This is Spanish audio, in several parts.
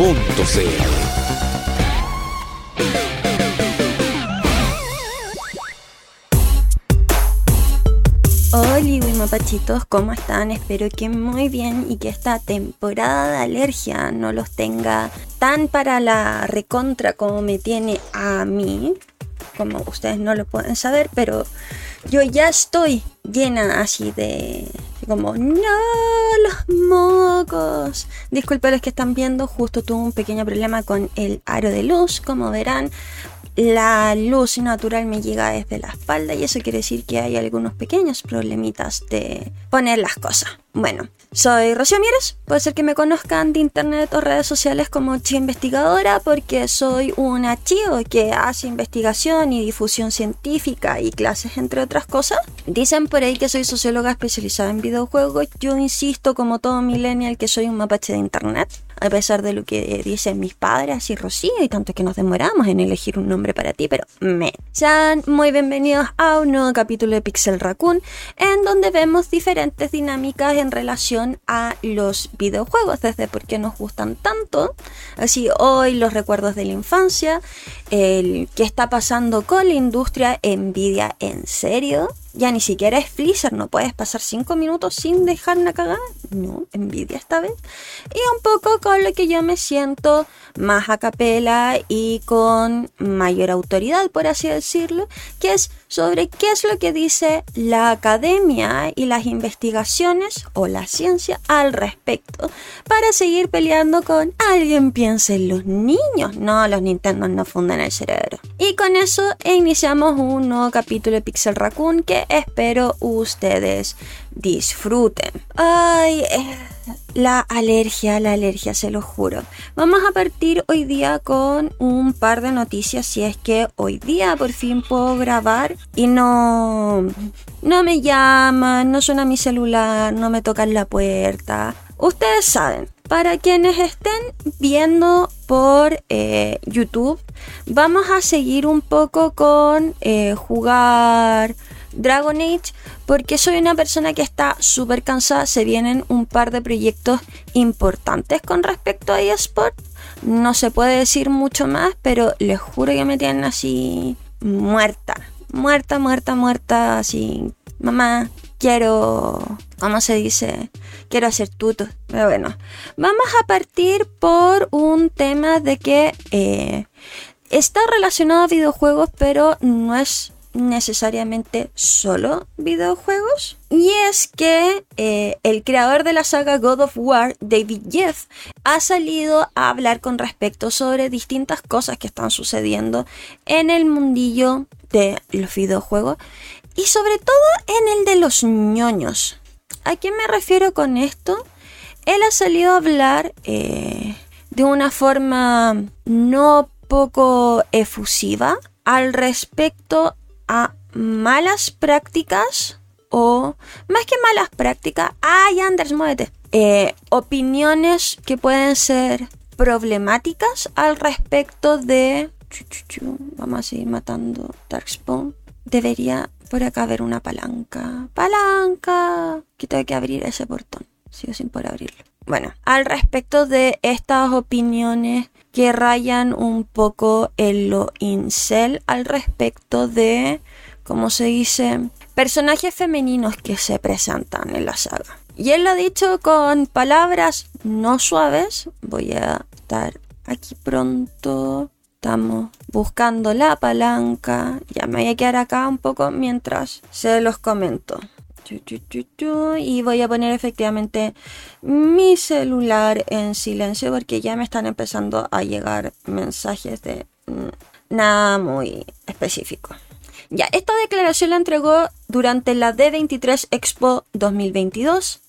Radiodemente.cl Hola, mapachitos, ¿cómo están? Espero que muy bien y que esta temporada de alergia no los tenga tan para la recontra como me tiene a mí. Como ustedes no lo pueden saber, pero yo ya estoy llena así de... Como, no, los mocos. Disculpen los que están viendo, justo tuve un pequeño problema con el aro de luz, como verán. La luz natural me llega desde la espalda y eso quiere decir que hay algunos pequeños problemitas de poner las cosas. Bueno, soy Rocío Mieres, puede ser que me conozcan de internet o redes sociales como Chi Investigadora porque soy una chio que hace investigación y difusión científica y clases entre otras cosas. Dicen por ahí que soy socióloga especializada en videojuegos, yo insisto como todo millennial que soy un mapache de internet a pesar de lo que dicen mis padres y Rocío y tanto que nos demoramos en elegir un nombre para ti, pero me. Sean muy bienvenidos a un nuevo capítulo de Pixel Raccoon en donde vemos diferentes dinámicas en relación a los videojuegos, desde por qué nos gustan tanto, así hoy los recuerdos de la infancia, el qué está pasando con la industria Nvidia en serio, ya ni siquiera es Freezer, no puedes pasar 5 minutos sin dejar una cagada. No, envidia esta vez. Y un poco con lo que yo me siento más a capela y con mayor autoridad, por así decirlo, que es sobre qué es lo que dice la academia y las investigaciones o la ciencia al respecto, para seguir peleando con alguien piense en los niños. No, los Nintendo no fundan el cerebro. Y con eso iniciamos un nuevo capítulo de Pixel Raccoon que espero ustedes disfruten. Ay, eh, la alergia, la alergia, se lo juro. Vamos a partir hoy día con un par de noticias, si es que hoy día por fin puedo grabar y no, no me llaman, no suena mi celular, no me tocan la puerta. Ustedes saben, para quienes estén viendo por eh, YouTube, vamos a seguir un poco con eh, jugar Dragon Age porque soy una persona que está súper cansada. Se vienen un par de proyectos importantes con respecto a eSport. No se puede decir mucho más, pero les juro que me tienen así muerta. Muerta, muerta, muerta, así. Mamá, quiero, ¿cómo se dice? Quiero hacer tuto. Pero bueno, vamos a partir por un tema de que eh, está relacionado a videojuegos, pero no es necesariamente solo videojuegos. Y es que eh, el creador de la saga God of War, David Jeff, ha salido a hablar con respecto sobre distintas cosas que están sucediendo en el mundillo de los videojuegos y sobre todo en el de los ñoños. ¿A qué me refiero con esto? Él ha salido a hablar eh, de una forma no poco efusiva al respecto a malas prácticas o más que malas prácticas, ay Anders, muévete, eh, opiniones que pueden ser problemáticas al respecto de... Vamos a seguir matando Darkspawn. Debería por acá haber una palanca. ¡Palanca! Que tengo que abrir ese portón. Sigo sin poder abrirlo. Bueno, al respecto de estas opiniones que rayan un poco en lo incel al respecto de, como se dice, personajes femeninos que se presentan en la saga. Y él lo ha dicho con palabras no suaves. Voy a estar aquí pronto. Estamos buscando la palanca. Ya me voy a quedar acá un poco mientras se los comento. Y voy a poner efectivamente mi celular en silencio porque ya me están empezando a llegar mensajes de nada muy específico. Ya, esta declaración la entregó durante la D23 Expo 2022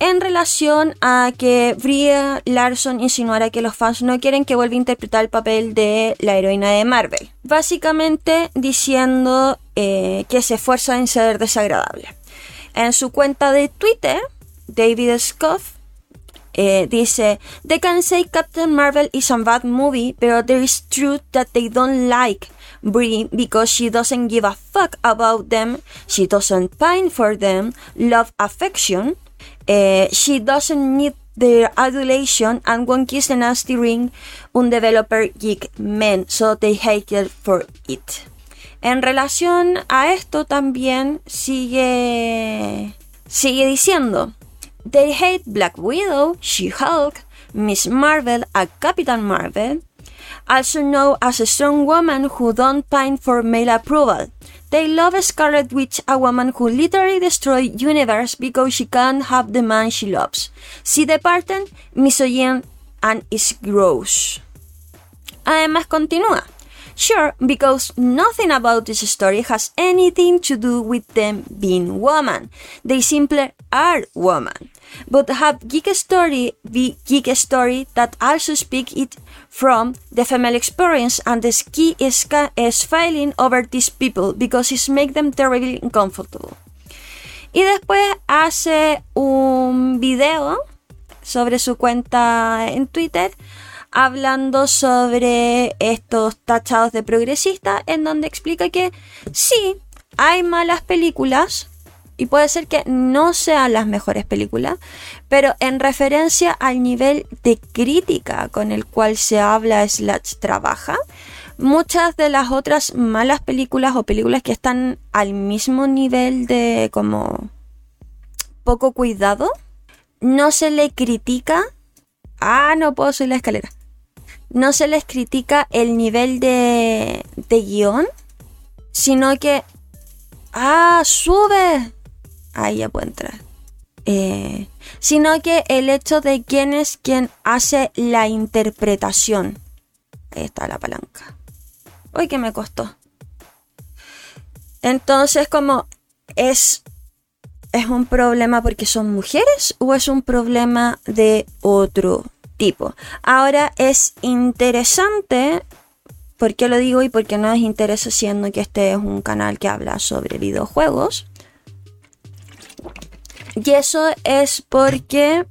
en relación a que Brie Larson insinuara que los fans no quieren que vuelva a interpretar el papel de la heroína de Marvel. Básicamente diciendo eh, que se esfuerza en ser desagradable. En su cuenta de Twitter, David Scott eh, dice, They can say Captain Marvel is a bad movie, but there is truth that they don't like Brie because she doesn't give a fuck about them, she doesn't pine for them, love affection, uh, she doesn't need their adulation. And won't kiss the nasty ring un developer geek men, so they hate it for it. En relación a esto también sigue sigue diciendo They hate Black Widow, She-Hulk, Miss Marvel a Captain Marvel, also known as a strong woman who don't pine for male approval. They love Scarlet Witch, a woman who literally destroys universe because she can't have the man she loves. See the pattern, misogyny and is gross. Además continúa. Sure, because nothing about this story has anything to do with them being woman. They simply are woman. But have geek story be geek story that also speak it from the female experience and the ski is, is failing over these people because it make them terribly uncomfortable. Y después hace un video sobre su cuenta en Twitter hablando sobre estos tachados de progresista en donde explica que sí, hay malas películas, y puede ser que no sean las mejores películas, pero en referencia al nivel de crítica con el cual se habla slash trabaja, muchas de las otras malas películas o películas que están al mismo nivel de como poco cuidado, no se le critica. Ah, no puedo subir la escalera. No se les critica el nivel de, de guion, sino que... Ah, sube ahí ya puedo entrar. Eh, sino que el hecho de quién es quien hace la interpretación. Ahí está la palanca. Uy, que me costó. Entonces, como es, es un problema porque son mujeres o es un problema de otro Ahora es interesante ¿Por qué lo digo y por qué no es interesa siendo que este es un canal que habla sobre videojuegos? Y eso es porque.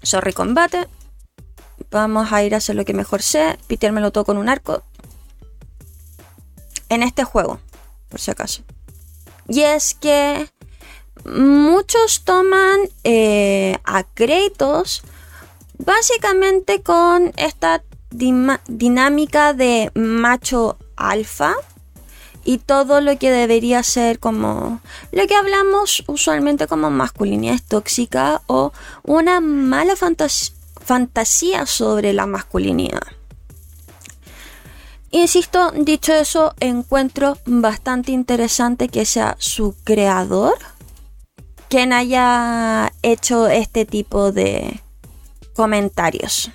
Sorry, combate. Vamos a ir a hacer lo que mejor sé. Pitérmelo todo con un arco. En este juego, por si acaso. Y es que muchos toman eh, a Kratos básicamente con esta dinámica de macho alfa y todo lo que debería ser como lo que hablamos usualmente como masculinidad tóxica o una mala fantasía sobre la masculinidad. Insisto, dicho eso, encuentro bastante interesante que sea su creador quien haya hecho este tipo de comentarios.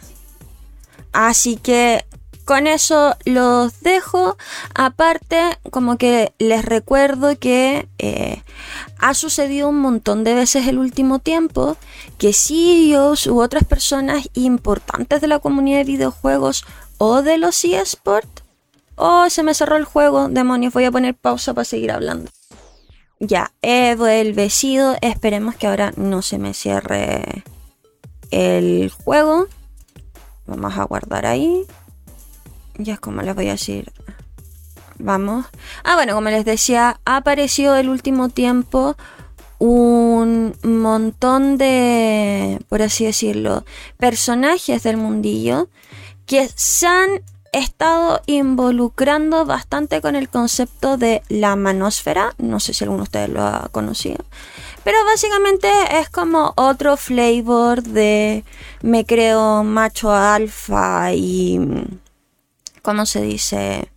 Así que con eso los dejo. Aparte, como que les recuerdo que eh, ha sucedido un montón de veces el último tiempo que CEOs u otras personas importantes de la comunidad de videojuegos o de los eSports. Oh, se me cerró el juego. Demonios, voy a poner pausa para seguir hablando. Ya, he vuelvecido. Esperemos que ahora no se me cierre el juego. Vamos a guardar ahí ya es como les voy a decir. Vamos. Ah, bueno, como les decía, ha aparecido el último tiempo un montón de, por así decirlo, personajes del mundillo que se han estado involucrando bastante con el concepto de la manosfera. No sé si alguno de ustedes lo ha conocido. Pero básicamente es como otro flavor de me creo macho alfa y ¿cómo se dice?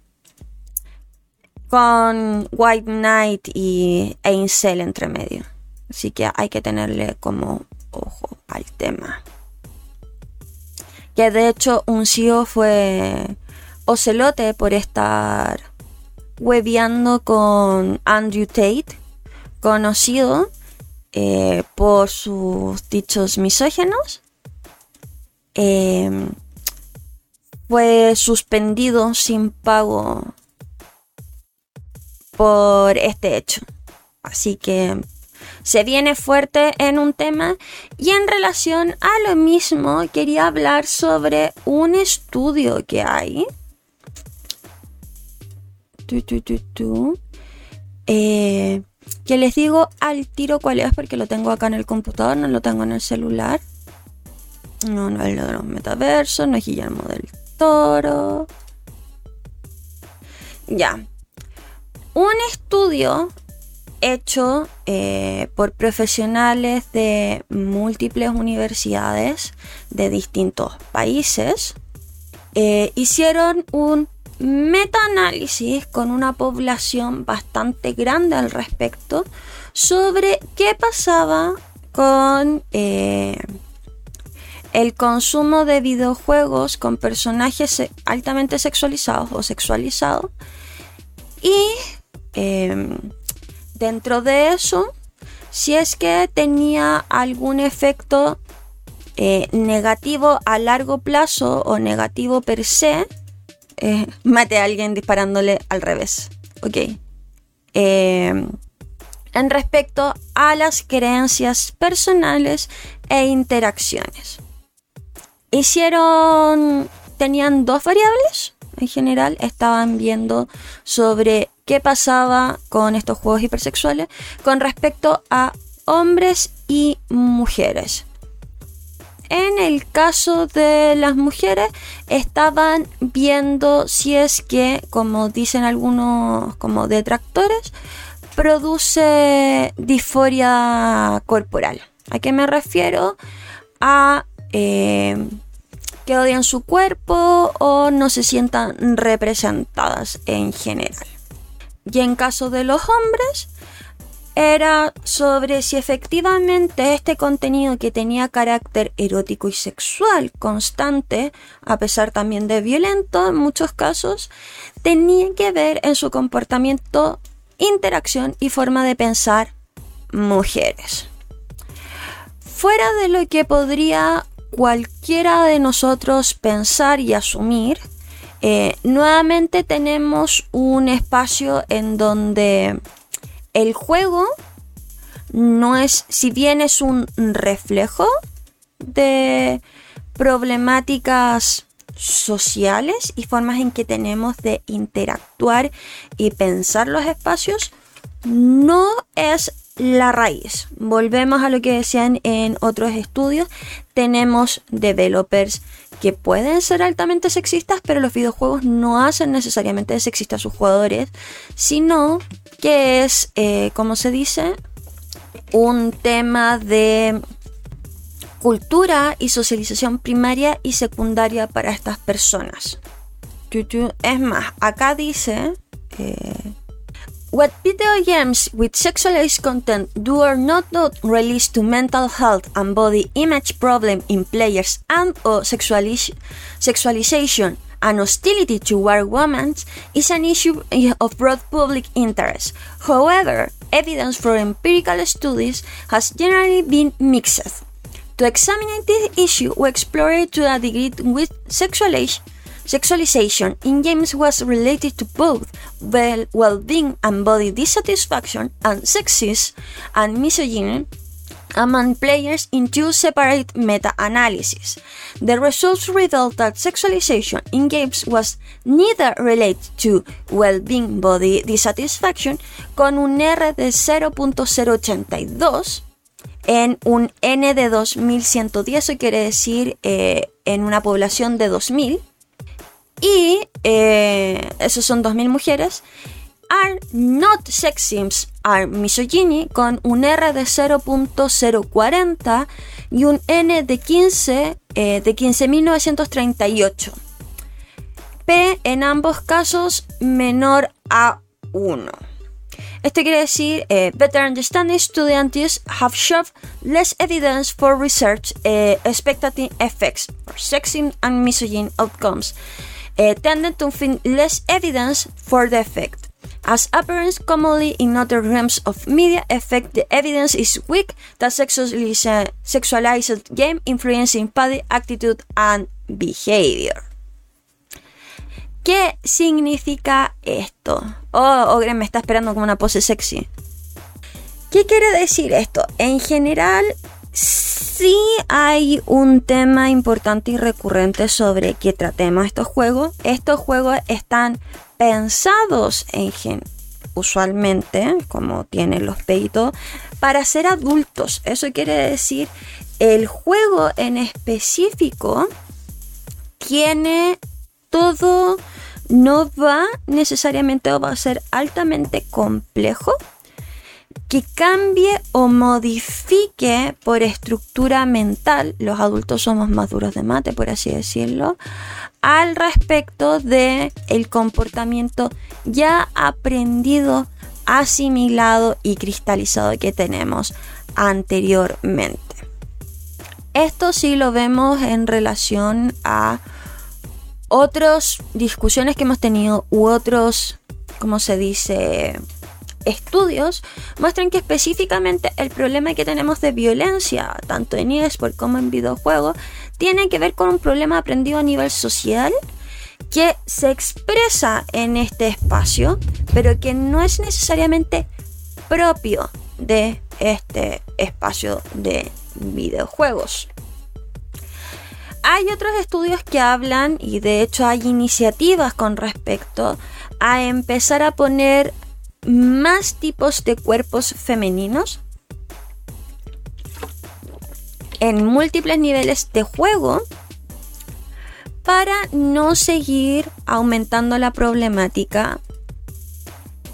Con White Knight y Ainsel entre medio. Así que hay que tenerle como ojo al tema. Que de hecho un CEO fue Ocelote por estar hueveando con Andrew Tate, conocido eh, por sus dichos misógenos. Em, fue suspendido sin pago por este hecho. Así que se viene fuerte en un tema y en relación a lo mismo quería hablar sobre un estudio que hay. Eh, que les digo al tiro cuál es porque lo tengo acá en el computador, no lo tengo en el celular. No, no es de los metaversos, no es Guillermo del Toro. Ya. Un estudio hecho eh, por profesionales de múltiples universidades de distintos países eh, hicieron un metaanálisis con una población bastante grande al respecto sobre qué pasaba con eh, el consumo de videojuegos con personajes altamente sexualizados o sexualizados. Y em, dentro de eso si es que tenía algún efecto eh, negativo a largo plazo o negativo per se mate a alguien disparándole al revés. Ok. Eh, en respecto a las creencias personales e interacciones. Hicieron, tenían dos variables en general, estaban viendo sobre qué pasaba con estos juegos hipersexuales con respecto a hombres y mujeres. En el caso de las mujeres, estaban viendo si es que, como dicen algunos como detractores, produce disforia corporal. ¿A qué me refiero? A eh, que odian su cuerpo o no se sientan representadas en general. Y en caso de los hombres, era sobre si efectivamente este contenido que tenía carácter erótico y sexual constante, a pesar también de violento en muchos casos, tenía que ver en su comportamiento, interacción y forma de pensar mujeres. Fuera de lo que podría cualquiera de nosotros pensar y asumir, eh, nuevamente tenemos un espacio en donde el juego no es, si bien es un reflejo de problemáticas sociales y formas en que tenemos de interactuar y pensar los espacios, no es la raíz. Volvemos a lo que decían en otros estudios. Tenemos developers que pueden ser altamente sexistas, pero los videojuegos no hacen necesariamente sexistas a sus jugadores, sino que es, eh, como se dice, un tema de cultura y socialización primaria y secundaria para estas personas. Es más, acá dice... Eh, What video games with sexualized content do or not do release to mental health and body image problem in players and or sexualization and hostility toward women is an issue of broad public interest. However, evidence from empirical studies has generally been mixed. To examine this issue, we explored to a degree with sexualization Sexualization in games was related to both well-being and body dissatisfaction and sexism and misogyny among players in two separate meta-analyses. The results revealed that sexualization in games was neither related to well-being body dissatisfaction con un R de 0.082 en un N de 2110, eso quiere decir eh, en una población de 2000 y eh, esos son 2.000 mujeres. Are not sex sims, are misogyny con un R de 0.040 y un N de 15 eh, de 15.938. P en ambos casos menor a 1. Esto quiere decir, eh, better understanding students have shown less evidence for research eh, expecting effects for sexing and misogyny outcomes uh, to find less evidence for the effect. As appearance commonly in other realms of media effect, the evidence is weak that sexualized game influencing body attitude and behavior. ¿Qué significa esto? Oh, Ogre me está esperando como una pose sexy. ¿Qué quiere decir esto? En general, sí hay un tema importante y recurrente sobre que tratemos estos juegos. Estos juegos están pensados en usualmente, como tienen los peitos, para ser adultos. Eso quiere decir, el juego en específico tiene todo, no va necesariamente o a ser altamente complejo que cambie o modifique por estructura mental, los adultos somos más duros de mate, por así decirlo, al respecto de el comportamiento ya aprendido, asimilado y cristalizado que tenemos anteriormente. Esto sí lo vemos en relación a otras discusiones que hemos tenido u otros, como se dice, estudios muestran que específicamente el problema que tenemos de violencia, tanto en eSport como en videojuegos, tiene que ver con un problema aprendido a nivel social que se expresa en este espacio, pero que no es necesariamente propio de este espacio de videojuegos. Hay otros estudios que hablan, y de hecho hay iniciativas con respecto a empezar a poner más tipos de cuerpos femeninos en múltiples niveles de juego para no seguir aumentando la problemática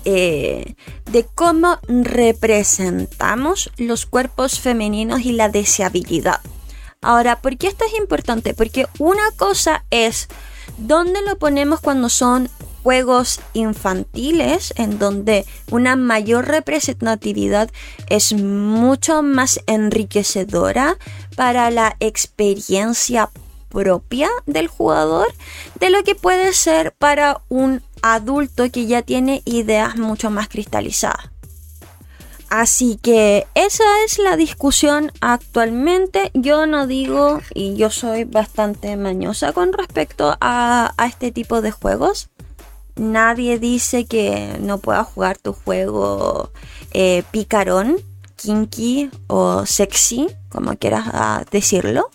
eh, de cómo representamos los cuerpos femeninos y la deseabilidad. Ahora, ¿por qué esto es importante? Porque una cosa es dónde lo ponemos cuando son juegos infantiles en donde una mayor representatividad es mucho más enriquecedora para la experiencia propia del jugador de lo que puede ser para un adulto que ya tiene ideas mucho más cristalizadas. Así que esa es la discusión actualmente. Yo no digo, y yo soy bastante mañosa con respecto a, este tipo de juegos. Nadie dice que no puedas jugar tu juego eh, picarón, kinky o sexy, como quieras ah, decirlo.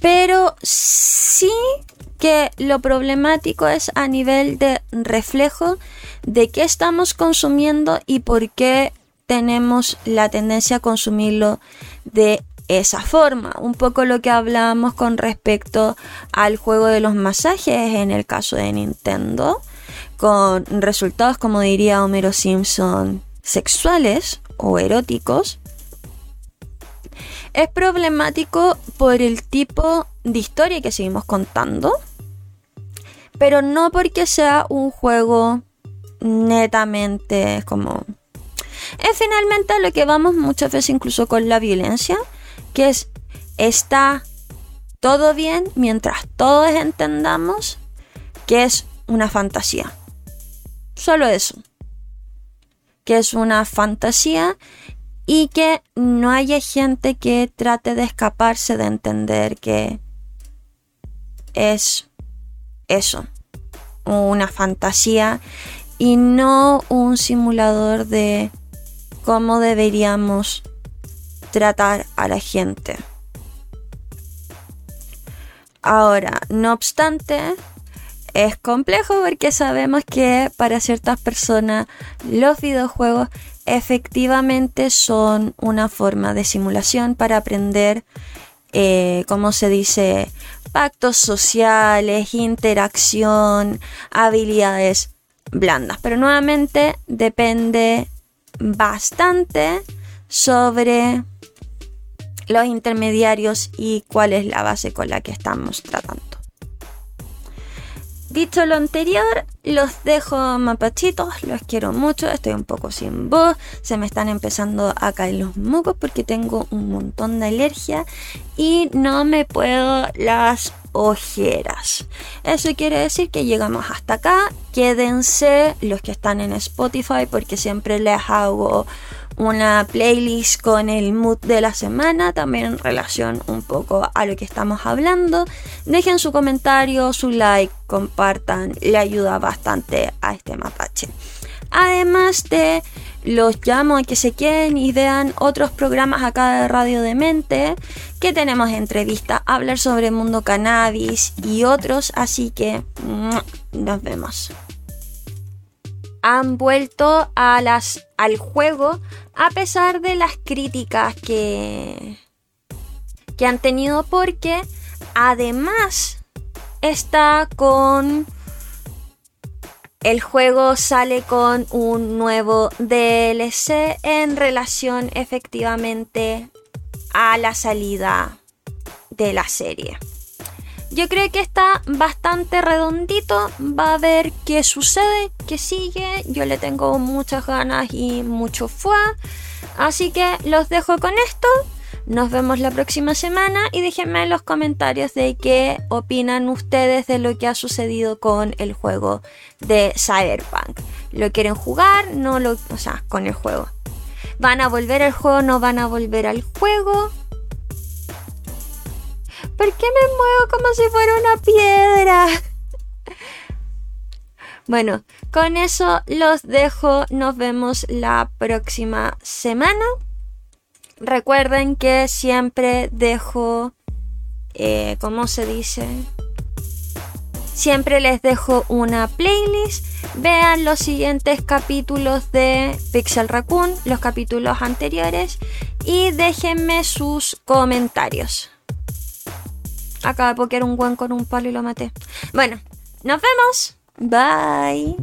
Pero sí que lo problemático es a nivel de reflejo de qué estamos consumiendo y por qué tenemos la tendencia a consumirlo de esa forma. Un poco lo que hablábamos con respecto al juego de los masajes en el caso de Nintendo, con resultados como diría Homero Simpson sexuales o eróticos. Es problemático por el tipo de historia que seguimos contando, pero no porque sea un juego netamente como... Es finalmente lo que vamos muchas veces incluso con la violencia, que es, está todo bien mientras todos entendamos que es una fantasía. Solo eso. Que es una fantasía y que no haya gente que trate de escaparse de entender que es eso, una fantasía y no un simulador de cómo deberíamos tratar a la gente. Ahora, no obstante, es complejo porque sabemos que para ciertas personas los videojuegos efectivamente son una forma de simulación para aprender, eh, como se dice, pactos sociales, interacción, habilidades blandas. Pero nuevamente depende bastante sobre los intermediarios y cuál es la base con la que estamos tratando. Dicho lo anterior, los dejo mapachitos, los quiero mucho, estoy un poco sin voz, se me están empezando a caer los mocos porque tengo un montón de alergia y no me puedo las ojeras. Eso quiere decir que llegamos hasta acá, quédense los que están en Spotify porque siempre les hago una playlist con el mood de la semana, también en relación un poco a lo que estamos hablando. Dejen su comentario, su like, compartan, le ayuda bastante a este mapache. Además de los llamo a que se queden y vean otros programas acá de Radio de Mente que tenemos entrevista, hablar sobre el mundo cannabis y otros, así que nos vemos han vuelto a las, al juego a pesar de las críticas que, que han tenido porque además está con el juego sale con un nuevo DLC en relación efectivamente a la salida de la serie. Yo creo que está bastante redondito. Va a ver qué sucede, qué sigue. Yo le tengo muchas ganas y mucho fuá. Así que los dejo con esto. Nos vemos la próxima semana y déjenme en los comentarios de qué opinan ustedes de lo que ha sucedido con el juego de Cyberpunk. ¿Lo quieren jugar? No lo, o sea, con el juego. ¿Van a volver al juego? ¿No van a volver al juego? ¿Por qué me muevo como si fuera una piedra? Bueno, con eso los dejo. Nos vemos la próxima semana. Recuerden que siempre dejo, eh, ¿cómo se dice? Siempre les dejo una playlist. Vean los siguientes capítulos de Pixel Raccoon, los capítulos anteriores, y déjenme sus comentarios. Acaba de pokear un guan con un palo y lo maté. Bueno, nos vemos. Bye.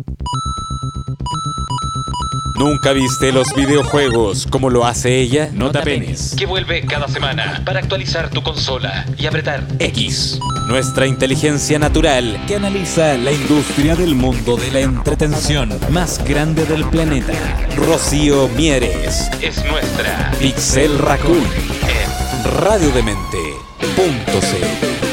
¿Nunca viste los videojuegos como lo hace ella? No te apenes. Que vuelve cada semana para actualizar tu consola y apretar X. Nuestra inteligencia natural que analiza la industria del mundo de la entretención más grande del planeta. Rocío Mieres. Es nuestra Pixel Raccoon. En Radiodemente.c